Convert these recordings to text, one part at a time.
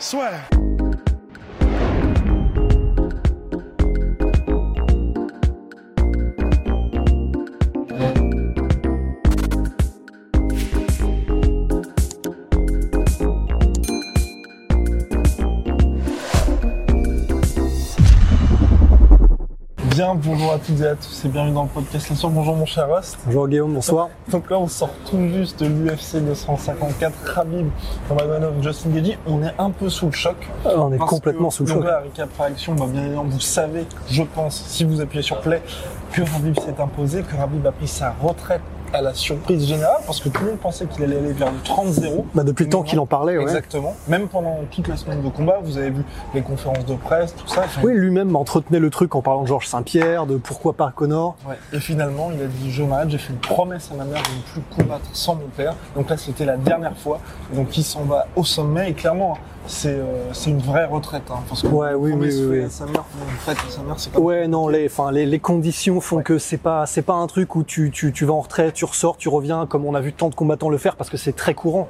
Swear. Bien, bonjour à toutes et à tous et bienvenue dans le podcast La. Bonjour mon cher Rost. Bonjour Guillaume, bonsoir. Donc là, on sort tout juste de l'UFC 254, Khabib, Nurmagomedov, Justin Gaethje. On est un peu sous le choc. On est complètement que, sous le donc choc. là, récap réaction, bah, bien évidemment, vous savez, je pense, si vous appuyez sur play, que Khabib s'est imposé, que Khabib a pris sa retraite à la surprise générale, parce que tout le monde pensait qu'il allait aller vers le 30-0. Bah, depuis le temps qu'il en parlait, ouais. Exactement. Même pendant toute la semaine de combat, vous avez vu les conférences de presse, tout ça. Enfin, Oui, lui-même entretenait le truc en parlant de Georges Saint-Pierre, de pourquoi pas Connor. Ouais. Et finalement, il a dit je m'arrête, j'ai fait une promesse à ma mère de ne plus combattre sans mon père. Donc là, c'était la dernière fois. Donc il s'en va au sommet et clairement, c'est euh, une vraie retraite. Hein, parce que Ouais, oui, oui, oui, oui. sa mère, à sa mère, c'est pas Ouais, non, les, enfin, les, les conditions font que c'est pas, c'est pas un truc où tu, tu, tu vas en retraite, tu ressors, tu reviens, comme on a vu tant de combattants le faire, parce que c'est très courant.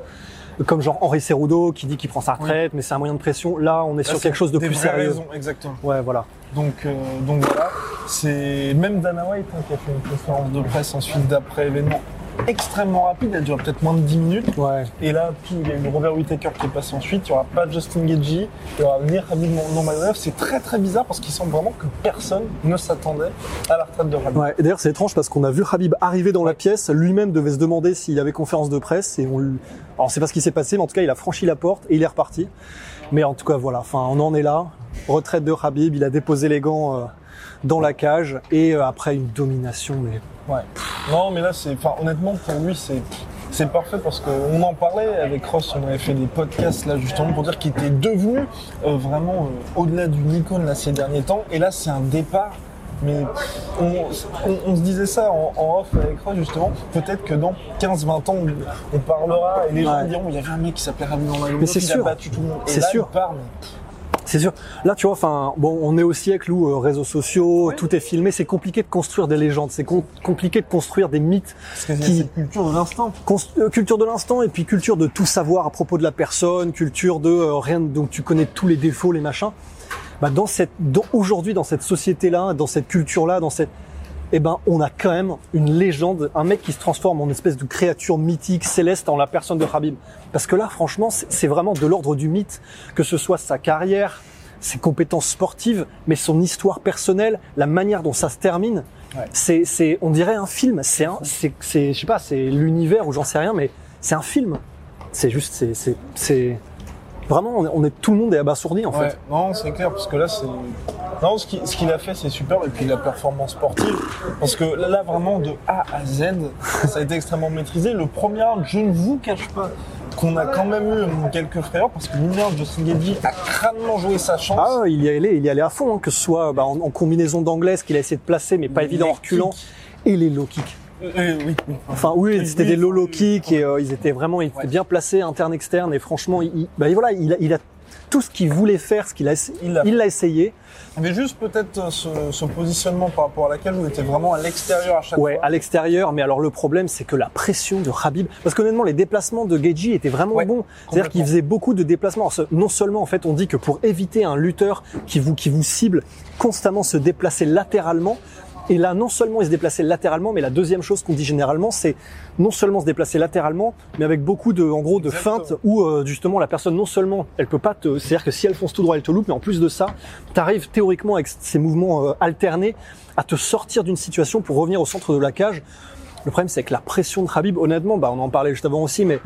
Comme genre Henri Cerudo qui dit qu'il prend sa retraite, mais c'est un moyen de pression. Là, on est Là, sur quelque chose de des plus sérieux. raisons, exactement. Ouais, voilà. Donc, euh, donc voilà, c'est même Dana White hein, qui a fait une conférence de presse ensuite d'après événement extrêmement rapide, elle dure peut-être moins de 10 minutes. Ouais. Et là, tout, il y a eu Robert Whittaker qui est passé ensuite. Il n'y aura pas Justin Gaethje, il y aura Nir Habib Nurmagomedov. C'est très très bizarre parce qu'il semble vraiment que personne ne s'attendait à la retraite de Habib. Ouais. Et d'ailleurs, c'est étrange parce qu'on a vu Habib arriver dans la pièce, lui-même devait se demander s'il y avait conférence de presse et on lui... Alors, c'est pas ce qui s'est passé, mais en tout cas, il a franchi la porte et il est reparti. Mais en tout cas, voilà. Enfin, on en est là. Retraite de Habib, il a déposé les gants euh, dans la cage et euh, après une domination, mais Ouais. Non, mais là, c'est, enfin, honnêtement, pour lui, c'est, c'est parfait parce qu'on en parlait avec Ross, on avait fait des podcasts là justement pour dire qu'il était devenu euh, vraiment euh, au-delà d'une icône là ces derniers temps. Et là, c'est un départ. Mais on, on- on se disait ça en, en off avec Ross justement. Peut-être que dans 15-20 ans, on, on parlera et les gens Ouais. diront il y avait un mec qui s'appelait Mais c'est il a battu tout le monde. Et C'est là, sûr. il part, mais C'est sûr. Là, tu vois, enfin, bon, on est au siècle où euh, réseaux sociaux, tout est filmé. C'est compliqué de construire des légendes. C'est com- compliqué de construire des mythes. parce a Qui- culture de l'instant. Euh, culture de l'instant et puis culture de tout savoir à propos de la personne, culture de euh, rien, donc tu connais tous les défauts, les machins. Bah, dans cette, dans- aujourd'hui, dans cette société-là, dans cette culture-là, dans cette, eh ben, on a quand même une légende, un mec qui se transforme en espèce de créature mythique, céleste en la personne de Habib. Parce que là, franchement, c'est c'est vraiment de l'ordre du mythe, que ce soit sa carrière, ses compétences sportives, mais son histoire personnelle, la manière dont ça se termine. Ouais. C'est, c'est, on dirait un film. C'est un, c'est, c'est, je sais pas, c'est l'univers ou j'en sais rien, mais c'est un film. C'est juste, c'est, c'est, c'est, vraiment, on est, on est- tout le monde est abasourdi en Ouais, fait. non, c'est clair, parce que là, c'est. Non, ce qu'il ce a fait, c'est super, et puis la performance sportive, parce que là, vraiment, de A à Z, ça a été extrêmement maîtrisé. Le premier round, je ne vous cache pas qu'on a quand même eu quelques frayeurs, parce que Miller Justin Gaethje a crânement joué sa chance. Ah, il y allait, il y allait à fond, hein, que ce soit bah, en, en combinaison d'anglaise qu'il a essayé de placer, mais pas Les évident en reculant, et les low kicks. Euh, oui, oui. Enfin, oui, c'était des kicks et euh, ils étaient vraiment, ils étaient Ouais. bien placés, interne externe, et franchement, il, bah, voilà, il a, il a tout ce qu'il voulait faire, ce qu'il a, Il l'a essayé. Mais juste peut-être euh, ce, ce positionnement par rapport à laquelle vous étiez vraiment à l'extérieur à chaque Ouais, fois. à l'extérieur, mais alors le problème, c'est que la pression de Habib, parce qu'honnêtement, les déplacements de Geji étaient vraiment Ouais, bons. C'est-à-dire qu'il faisait beaucoup de déplacements. Alors, non seulement, en fait, on dit que pour éviter un lutteur qui vous, qui vous cible, constamment se déplacer latéralement, et là, non seulement il se déplaçait latéralement, mais la deuxième chose qu'on dit généralement, c'est non seulement se déplacer latéralement, mais avec beaucoup de, en gros, de Exactement. feintes où euh, justement la personne non seulement elle peut pas te, c'est-à-dire que si elle fonce tout droit, elle te loupe, mais en plus de ça, tu arrives théoriquement avec ces mouvements euh, alternés à te sortir d'une situation pour revenir au centre de la cage. Le problème, c'est que la pression de Habib, honnêtement, bah, on en parlait juste avant aussi, mais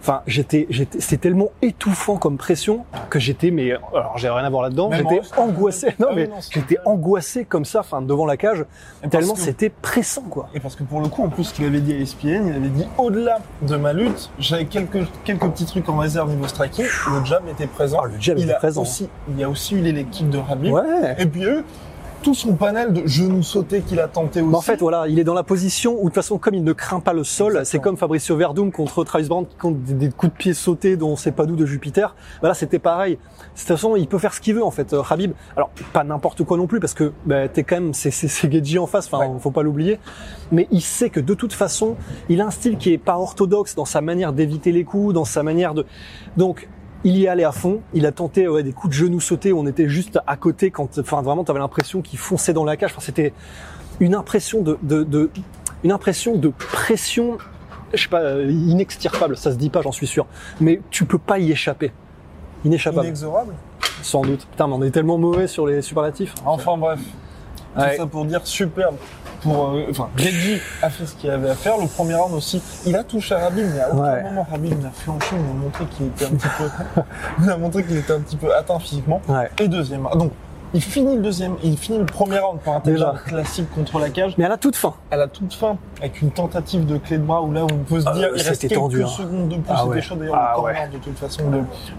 Enfin, j'étais, j'étais, c'était tellement étouffant comme pression que j'étais, mais alors j'ai rien à voir là-dedans. J'étais angoissé. Non, Ah mais c'est j'étais angoissé comme ça, enfin devant la cage, tellement que- c'était pressant, quoi. Et parce que pour le coup, en plus, ce qu'il avait dit à ESPN, il avait dit au-delà de ma lutte, j'avais quelques, quelques petits trucs en réserve niveau striking. Le jab était présent. Ah, le jab il était a présent. Aussi, il y a aussi eu l'élective de Rabib. Ouais. Et puis eux, tout son panel de genoux sautés qu'il a tenté aussi. En fait, voilà, il est dans la position où de toute façon, comme il ne craint pas le sol, c'est comme Fabricio Verdum contre Travis Brown qui compte des, coups de pied sautés dont on sait pas d'où de Jupiter. Voilà, c'était pareil. De toute façon, il peut faire ce qu'il veut en fait, euh, Habib. Alors pas n'importe quoi non plus parce que bah, t'es quand même, c'est c'est c'est Gedji en face. Enfin, Ouais. faut pas l'oublier. Mais il sait que de toute façon, il a un style qui est pas orthodoxe dans sa manière d'éviter les coups, dans sa manière de. Donc il y est allé à fond. Il a tenté ouais, des coups de genoux sautés. où On était juste à côté quand, enfin, vraiment, t'avais l'impression qu'il fonçait dans la cage. Enfin, c'était une impression de, de, de- une impression de pression, je sais pas, euh, inextirpable. Ça se dit pas, j'en suis sûr. Mais tu peux pas y échapper. Inéchappable, Inexorable. sans doute. Putain, mais on est tellement mauvais sur les superlatifs. Enfin bref. Tout Ouais. ça pour dire superbe. Pour, euh, enfin, Reggie a fait ce qu'il avait à faire. Le premier round aussi, il a touché à Rabib, mais à aucun Ouais. moment Rabib n'a flanché. Il m'a montré qu'il était un petit peu, il a montré qu'il était un petit peu atteint physiquement. Ouais. Et deuxième. round. Donc, il finit le deuxième, il finit le premier round par un classique contre la cage. Mais à la toute fin. À la toute fin, avec une tentative de clé de bras où là, on peut se Ah, dire, il reste quelques tendu, hein. secondes de plus. Ah c'était ouais. chaud d'ailleurs, Ah le corner de toute façon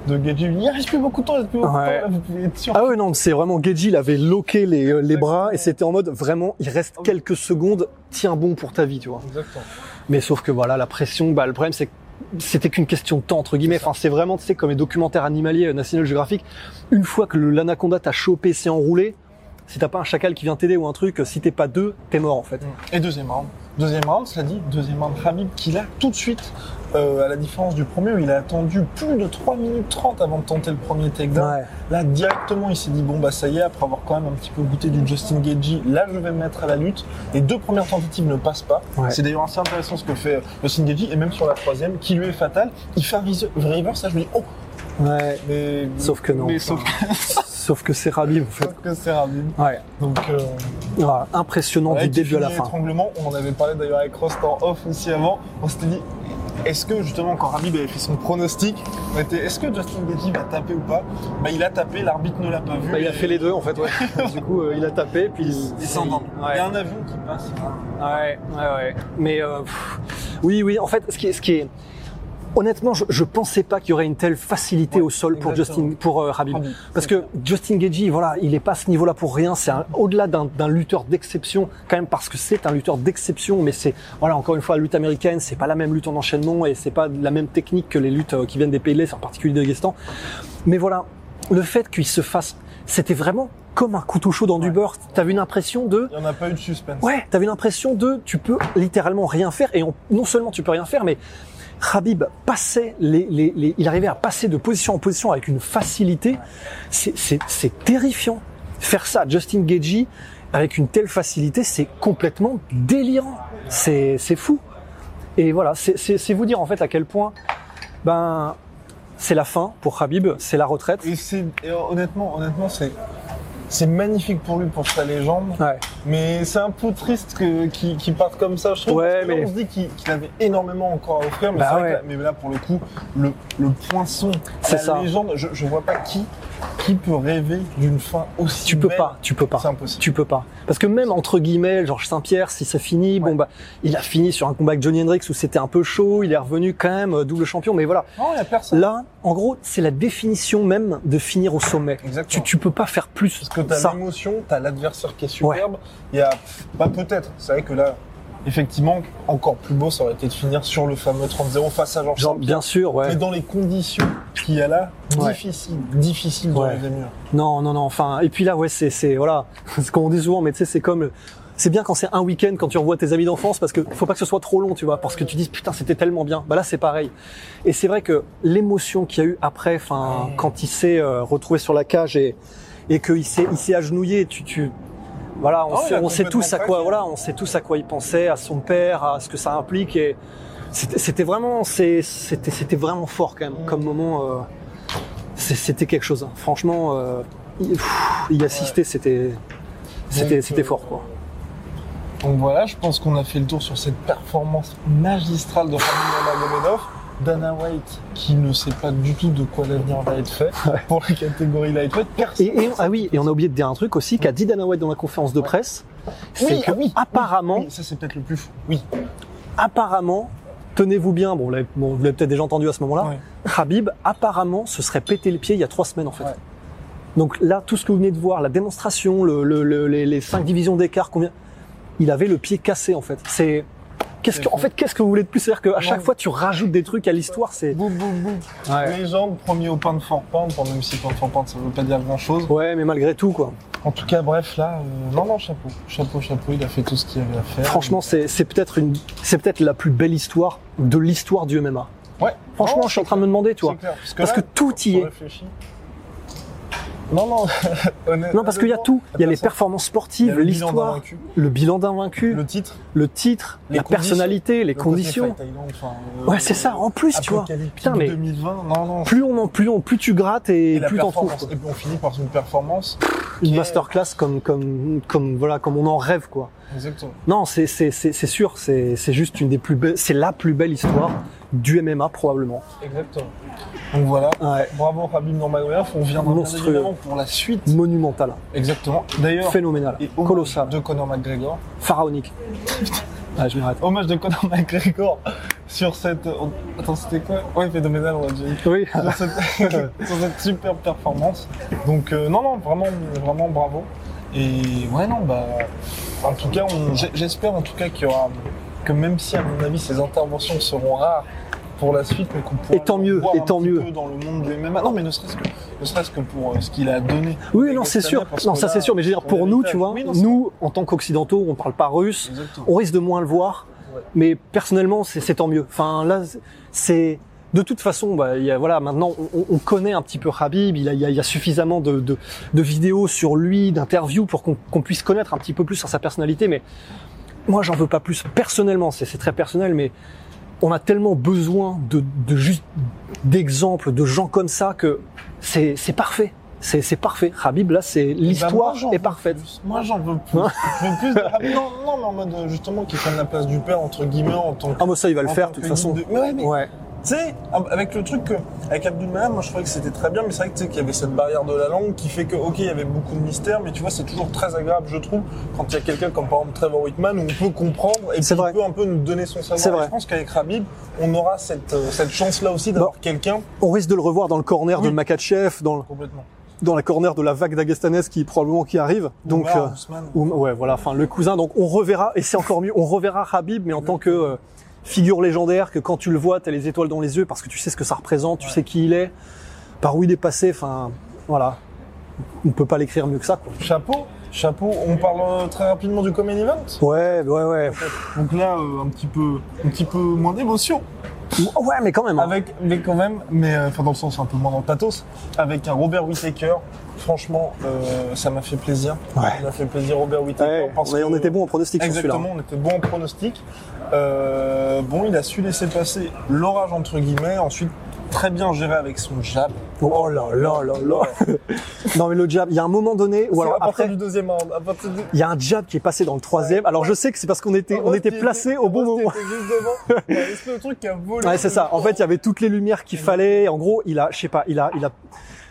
de, de. Il reste plus beaucoup de temps, il reste plus beaucoup de temps. Ouais. Là, vous pouvez être sûr. Ah ouais, non, c'est vraiment Gedji, il avait loqué les, euh, les bras et c'était en mode vraiment, il reste quelques secondes, tiens bon pour ta vie, tu vois. Exactement. Mais sauf que voilà, la pression, bah, le problème c'est que c'était qu'une question de temps, entre guillemets. Enfin, c'est vraiment, tu sais, comme les documentaires animaliers euh, National Geographic. Une fois que l'anaconda t'a chopé, s'est enroulé, si t'as pas un chacal qui vient t'aider ou un truc, si t'es pas deux, t'es mort, en fait. Et deuxième round. Deuxième round, cela dit, deuxième round, Habib qui l'a tout de suite, euh, à la différence du premier où il a attendu plus de 3 minutes 30 avant de tenter le premier takedown. Ouais. Là, directement, il s'est dit, bon, bah ça y est, après avoir quand même un petit peu goûté du Justin Gagey, là, je vais me mettre à la lutte. Les deux premières tentatives ne passent pas. Ouais. C'est d'ailleurs assez intéressant ce que fait euh, Justin Gagey, et même sur la troisième, qui lui est fatale. Il fait un reverse, ça, je me dis, oh, Ouais. mais... Sauf que non. Mais sauf, Sauf que c'est Rabib, en fait. sauf que c'est Habib. Ouais. Donc, euh, Voilà, impressionnant Ouais, du début à la fin. l'étranglement. On en avait parlé d'ailleurs avec Rost en off aussi avant. On s'était dit, est-ce que justement quand Rabib avait fait son pronostic, on était, est-ce que Justin Gaethje va taper ou pas? Bah il a tapé, l'arbitre ne l'a pas vu. Bah, il a fait les deux, en fait, ouais. du coup, euh, il a tapé, puis Il endormi. Ouais. Il y a un avion qui passe. Ouais, ouais, ouais. Mais euh, pff, oui, oui. En fait, ce qui est, ce qui est, honnêtement, je, je pensais pas qu'il y aurait une telle facilité Ouais, au sol pour. Justin, pour euh, Parce que Justin Gagey, voilà, il est pas à ce niveau-là pour rien. C'est au-delà d'un lutteur d'exception, quand même parce que c'est un lutteur d'exception. Mais c'est, voilà, encore une fois, la lutte américaine, c'est pas la même lutte en enchaînement et c'est pas la même technique que les luttes euh, qui viennent des pays de l'Est, en particulier de Daghestan. Mais voilà, le fait qu'il se fasse, c'était vraiment comme un couteau chaud dans du beurre. T'avais une impression de, Il n'y en a pas eu de suspense. Ouais, t'avais l'impression de, tu peux littéralement rien faire et on- non seulement tu peux rien faire, mais Habib passait les, les, les- il arrivait à passer de position en position avec une facilité. C'est, terrifiant. Faire ça Justin Gagey avec une telle facilité, c'est complètement délirant. C'est, fou. Et voilà, c'est, vous dire en fait à quel point, ben, c'est la fin pour Habib, c'est la retraite. Et et honnêtement, honnêtement, c'est, c'est magnifique pour lui, pour sa légende. Ouais. Mais c'est un peu triste que, qu'il, qu'il parte comme ça, je trouve. Ouais, mais- on se dit qu'il, avait énormément encore à offrir. Mais, Bah c'est vrai ouais. que là, mais là, pour le coup, le, le poinçon, C'est la ça. légende, je, je vois pas qui, qui peut rêver d'une fin aussi Tu peux belle. pas, tu peux pas. C'est impossible. Tu peux pas. Parce que même entre guillemets, Georges Saint-Pierre, si ça finit, bon bah, il a fini sur un combat avec Johnny Hendricks où c'était un peu chaud, il est revenu quand même euh, double champion, mais voilà. Non, il y a personne. Là, en gros, c'est la définition même de finir au sommet. Exactement. Tu, tu peux pas faire plus. Parce que t'as l'émotion, t'as l'adversaire qui est superbe. Il y a, pas peut-être. C'est vrai que là, effectivement, encore plus beau, ça aurait été de finir sur le fameux 30-0 face à Georges bien sûr, ouais. Mais dans les conditions qu'il y a là, Ouais. difficile, difficile de Ouais. rêver mieux. Non, non, non. Enfin, et puis là, ouais, c'est, c'est, voilà, ce qu'on dit souvent, mais tu sais, c'est comme, c'est bien quand c'est un week-end quand tu revois tes amis d'enfance parce que faut pas que ce soit trop long, tu vois, parce que tu dis putain, c'était tellement bien. Bah là, c'est pareil. Et c'est vrai que l'émotion qu'il y a eu après, enfin, Ouais. quand il s'est euh, retrouvé sur la cage et et qu'il s'est, il s'est agenouillé, tu, tu, voilà, on sait, a on sait tous à quoi, craqué. voilà, on sait tous à quoi il pensait, à son père, à ce que ça implique et c'était, vraiment, c'était, fort quand même, Mm. comme moment. euh, c'était quelque chose. hein. Franchement, euh, y, pff, y assister, c'était, c'était, euh, fort, quoi. Donc voilà, je pense qu'on a fait le tour sur cette performance magistrale de Khabib Nurmagomedov. Dana White qui ne sait pas du tout de quoi l'avenir va être fait pour la catégorie lightweight. Personne. Et, et- ah oui, et on a oublié de dire un truc aussi qu'a dit Dana White dans la conférence de presse, c'est Oui, que ah oui, apparemment, oui, ça c'est peut-être le plus fou. Oui. apparemment, tenez-vous bien, bon, vous l'avez bon, vous l'avez peut-être déjà entendu à ce moment-là, Ouais. Khabib apparemment se serait pété le pied il y a trois semaines en fait. Donc là, tout ce que vous venez de voir, la démonstration, le, le- le- les, les cinq divisions d'écart, combien, il avait le pied cassé en fait. C'est Qu'est-ce C'est que, en fait, qu'est-ce que vous voulez de plus? C'est-à-dire qu'à chaque fois, tu rajoutes des trucs à l'histoire. C'est Boum, boum, boum. Ouais. Légende, premier au pain de bon, même si pain de fort pound ça veut pas dire grand chose. ouais, mais malgré tout, quoi. En tout cas, bref, là, euh, non, non, chapeau. Chapeau, chapeau, il a fait tout ce qu'il avait à faire. Franchement, c'est c'est peut-être une, c'est peut-être la plus belle histoire de l'histoire du MMA. ouais. Franchement, Non, je suis en train de me demander, tu vois. clair. Parce que, Parce là, que tout y est. Non, non. Non, parce qu'il y a tout. Il y a les performances sportives, l'histoire, le bilan d'un vaincu, le titre, le titre, la personnalité, les le conditions. Euh, Ouais, c'est ça. En plus, tu vois. Apocalyptique Putain, mais 2020, non, non. plus on en, plus on, plus tu grattes et, et plus t'en trouves. Et puis on finit par une performance. Une masterclass comme, comme, comme, voilà, comme on en rêve, quoi. Exactement. Non, c'est, c'est, c'est, c'est sûr. C'est, c'est juste une des plus belles, c'est la plus belle histoire du MMA, probablement. Exactement. Donc voilà. Ouais. Bravo Rabib Nurmagomedov. On bien Monstrueux. pour la suite. Monumental. Exactement. D'ailleurs, Phénoménal. et Colossal. de Conor McGregor. Pharaonique. Ah, je m'arrête. Hommage de Conor McGregor sur cette. Attends, c'était quoi? Ouais, phénoménal, on déjà dit. Oui. sur cette, sur cette superbe performance. Donc euh, non, non, vraiment, vraiment bravo. Et ouais, non, bah, en tout cas, on- j'espère en tout cas qu'il y aura, que même si à mon avis ces interventions seront rares pour la suite, mais qu'on pourra Et tant mieux, voir et un tant petit mieux. peu dans le monde MMA. Non, mais ne serait-ce que, ne serait-ce que pour euh, ce qu'il a donné. Oui, non, c'est sûr. Non, ça c'est sûr. Mais je veux dire, pour nous, tu vois, Oui, non, c'est- nous, en tant qu'occidentaux, on parle pas russe. Exactement. On risque de moins le voir. Mais personnellement, c'est, tant mieux. Enfin, là, c'est, de toute façon, bah, y a, voilà, maintenant, on, on connaît un petit peu Habib. Il y a, y a, y a suffisamment de, de, de vidéos sur lui, d'interviews pour qu'on, puisse connaître un petit peu plus sur sa personnalité. Mais moi, j'en veux pas plus. Personnellement, c'est, très personnel, mais on a tellement besoin de, de juste d'exemples de gens comme ça que c'est parfait. C'est, c'est parfait. Habib, là, c'est Eh ben, l'histoire est parfaite. plus. Moi, j'en veux plus. Hein je veux plus de... ah, non, non, mais en mode euh, justement qu'il prenne la place du père entre guillemets en tant que. Ah, moi, ça, il va le faire, de toute façon. de- Mais ouais, mais Ouais. tu sais, avec le truc que, avec Abdulmanan, moi je trouvais que c'était très bien, mais c'est vrai que tu sais qu'il y avait cette barrière de la langue qui fait que, ok, il y avait beaucoup de mystères, mais tu vois, c'est toujours très agréable, je trouve, quand il y a quelqu'un comme par exemple Trevor Whitman où on peut comprendre et il peut un peu nous donner son savoir. Vrai. Je pense qu'avec Rabib, on aura cette, euh, cette chance-là aussi d'avoir quelqu'un On risque de le revoir dans le corner Oui. de Makachev, dans, complètement. Dans la corner de la vague dagestanaise qui probablement qui arrive. Donc, Oumar euh, ouais, voilà, enfin le cousin. Donc on reverra, et c'est encore mieux, on reverra Habib, mais en tant que euh, figure légendaire, que quand tu le vois, t'as les étoiles dans les yeux parce que tu sais ce que ça représente, tu sais qui il est, par où il est passé. Enfin, voilà, on peut pas l'écrire mieux que ça. Quoi. Chapeau, chapeau. On parle euh, très rapidement du Common Event? Ouais, ouais, ouais. Donc là, euh, un petit peu, un petit peu moins d'émotion. Ouais, mais quand même. hein. Avec, mais quand même, mais euh, enfin dans le sens un peu moins dans le pathos, avec un Robert Whittaker. Franchement, euh, ça m'a fait plaisir. Ouais. Ça m'a fait plaisir Robert Whittaker. Ouais, parce on, est- que- on était bon en pronostic. Exactement, on était bon en pronostic. Euh, bon, il a su laisser passer l'orage entre guillemets. Ensuite, très bien géré avec son jab. Oh là là là là. non mais le jab, il y a un moment donné où alors à partir après du deuxième round. À partir du... il y a un jab qui est passé dans le troisième. Alors je sais que c'est parce qu'on était on était placé au bon moment. juste devant. De truc qui a volé. Ouais, c'est ça. En fait, il y avait toutes les lumières qu'il fallait. En gros, il a, je sais pas, il a, il a,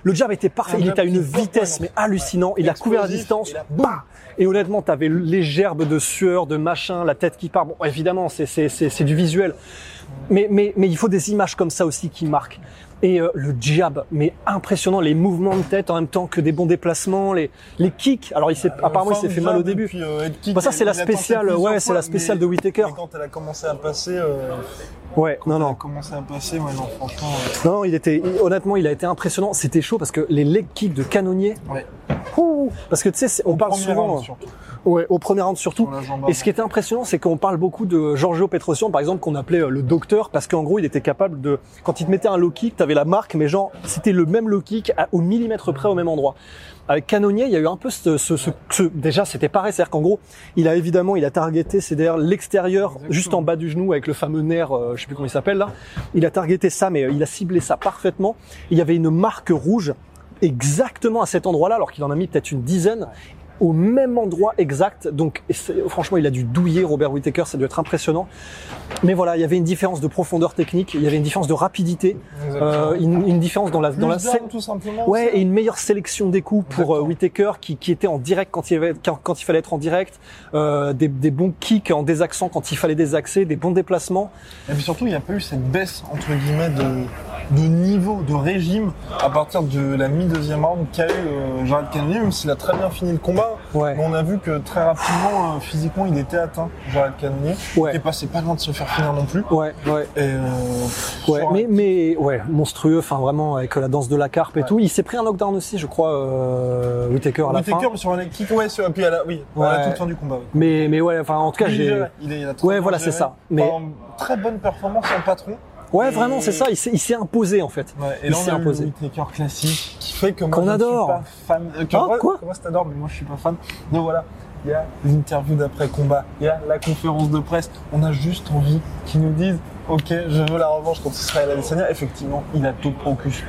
le jab était parfait. Un Il était à une vitesse, mais hallucinant. Il a couvert la distance. Bah et honnêtement, t'avais les gerbes de sueur, de machin, la tête qui part. Bon, évidemment, c'est, c'est, c'est, c'est du visuel. Mais, mais, mais il faut des images comme ça aussi qui marquent. Et euh, le jab, mais impressionnant, les mouvements de tête en même temps que des bons déplacements, les, les kicks. Alors, il s'est, apparemment, il s'est fait mal au début. Puis, euh, kick, Bah, ça, c'est la a spéciale, ouais, c'est la spéciale mais- de Whittaker. mais quand elle a commencé à passer, euh, Ouais, non, elle a non. commencé à passer, ouais, non, franchement. euh, Non, il était il- honnêtement, il a été impressionnant. C'était chaud parce que les leg kicks de canonnier. Ouais. ouh, parce que tu sais, on parle souvent, ouais, au premier round surtout. Et ce qui était impressionnant, c'est qu'on parle beaucoup de Giorgio Petrosian, par exemple, qu'on appelait le docteur, parce qu'en gros, il était capable de, quand il te mettait un low kick, t'avais la marque, mais genre, c'était le même low kick à- au millimètre près au même endroit. Avec Canonier, il y a eu un peu ce, ce, ce- ce- déjà, c'était pareil, c'est-à-dire qu'en gros, il a évidemment, il a targeté, c'est derrière l'extérieur, juste en bas du genou, avec le fameux nerf, euh, je sais plus comment il s'appelle là. Il a targeté ça, mais euh, il a ciblé ça parfaitement. Il y avait une marque rouge exactement à cet endroit-là, alors qu'il en a mis peut-être une dizaine. Au même endroit exact. Donc franchement, il a dû douiller Robert Whittaker, ça doit être impressionnant. Mais voilà, il y avait une différence de profondeur technique, il y avait une différence de rapidité, euh, une, une différence dans la dans la tout simplement. Ouais, et une meilleure sélection des coups pour euh. Whittaker qui, qui était en direct quand il, avait, quand, quand il fallait être en direct, euh, des, des bons kicks en désaxant quand il fallait désaxer, des bons déplacements. Et puis surtout, il n'y a pas eu cette baisse, entre guillemets, de, de niveau, de régime, à partir de la mi-deuxième round qu'a eu euh, Jared Cannonier, même s'il a très bien fini le combat. Ouais. Mais on a vu que très rapidement, euh, physiquement, il était atteint, Jared Cannonier. Ouais. Il passé pas loin de se faire finir non plus. Ouais, ouais. Et euh, Ouais, mais, mais ouais, monstrueux, enfin vraiment avec la danse de la carpe et Ouais. tout. Il s'est pris un knockdown aussi, je crois, euh, Whittaker à la Whittaker, fin. mais sur un leg kick, ouais, sur, puis à la, oui, à la toute fin du combat. oui. Mais, mais ouais, enfin en tout cas, Il, j'ai. il, est- il a très Ouais, voilà, c'est ça. Mais- Enfin, très bonne performance en patron. Ouais, Et- vraiment, c'est ça. Il s'est, il s'est imposé en fait. Ouais, et Il là, s'est on a eu imposé. le Whittaker classique qui fait que moi, Qu'on je adore. suis pas fan. Euh, Ah, moi- quoi moi, t'adores, mais moi, je suis pas fan. Donc voilà, il y a l'interview d'après combat, il y a la conférence de presse. On a juste envie qu'ils nous disent, ok, je veux la revanche contre Israël Adesanya. Effectivement, il a tout procus.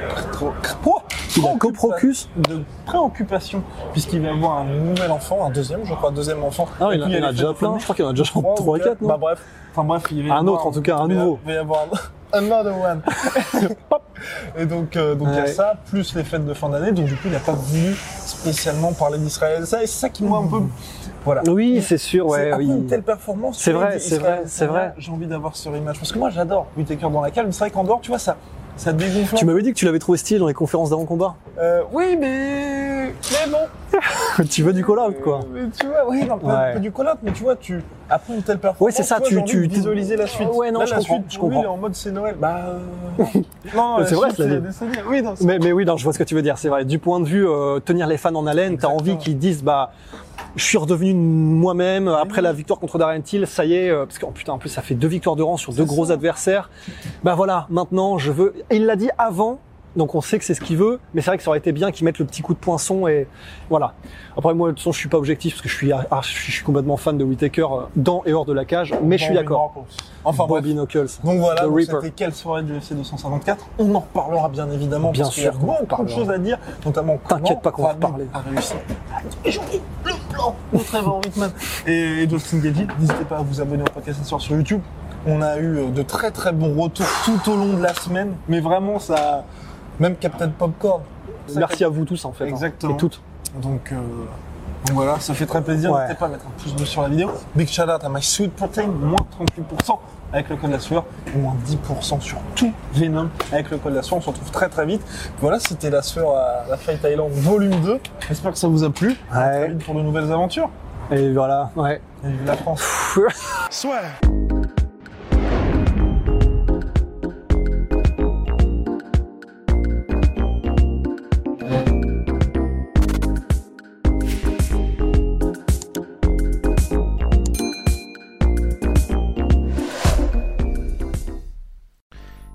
Il a coprocus. de préoccupation puisqu'il va avoir un nouvel enfant, un deuxième, je crois, deuxième enfant. Ah, il, il y en a déjà plein. Je crois qu'il en a déjà Trois ou 3 quatre. 4, non Bah bref, enfin bref, il va y Un autre, en tout cas, un il nouveau. Il va y avoir un another one. Et donc, euh, donc il y a ça, plus les fêtes de fin d'année. Donc du coup, il n'a pas voulu spécialement parler d'Israël. Ça, et c'est ça qui moi un peu, voilà. Oui, c'est sûr, ouais, oui. une telle performance. C'est vrai, c'est vrai, c'est vrai. J'ai envie d'avoir ce rematch parce que moi j'adore Whittaker dans la cale, mais c'est vrai qu'en dehors, tu vois ça, ça dégonfle. Tu m'avais dit que tu l'avais trouvé stylé dans les conférences d'avant-combat. Euh, oui, mais mais bon. tu veux du call-out, quoi. Euh, Mais tu vois, oui, non, pas, Ouais. pas du call-out, mais tu vois, tu après une telle performance, Ouais, c'est ça, vois, tu- tu- de visualiser la suite. Ouais, non, Là, je la comprends, suite, je lui, comprends. il est en mode c'est Noël. Bah euh, non, C'est vrai, c'est. Oui, non, Mais, mais oui, non, je vois ce que tu veux dire, c'est vrai. Du point de vue euh, tenir les fans en haleine, t'as envie qu'ils disent bah je suis redevenu moi-même après la victoire contre Darren Till, ça y est, euh, parce qu'en putain en plus ça fait deux victoires de rang sur deux gros ça. adversaires. Bah voilà, maintenant je veux. Et il l'a dit avant, donc on sait que c'est ce qu'il veut, mais c'est vrai que ça aurait été bien qu'il mette le petit coup de poinçon et voilà. Après moi de toute façon je suis pas objectif parce que je suis, ah, je suis je suis complètement fan de Whitaker euh, dans et hors de la cage, mais je suis d'accord. Enfin bref. Bobby Knuckles. Donc voilà, c'était quelle soirée du UFC 254 On en reparlera bien évidemment Bien parce qu'il y a sûr beaucoup de choses à dire, notamment T'inquiète pas qu'on va reparler. a réussi. Oublié le plan de Trevor Whitman et, Justin Gaethje. N'hésitez pas à vous abonner au podcast ce soir sur YouTube. On a eu euh, de très très bons retours tout au long de la semaine, mais vraiment ça, même Captain Popcorn. Merci à vous tous en fait. hein, Exactement. et toutes. Donc, euh, donc voilà, ça fait très plaisir. Ouais. N'hésitez pas à mettre un pouce bleu sur la vidéo. Big shout out à My Sweet Protein, moins 38% avec le code de la sueur moins 10% sur tout Venom avec le code de la sueur. On se retrouve très très vite. Voilà, c'était la sueur à la Fight Island volume 2. J'espère que ça vous a plu. À Ouais. Très vite pour de nouvelles aventures. Et voilà, ouais. Et vive la France.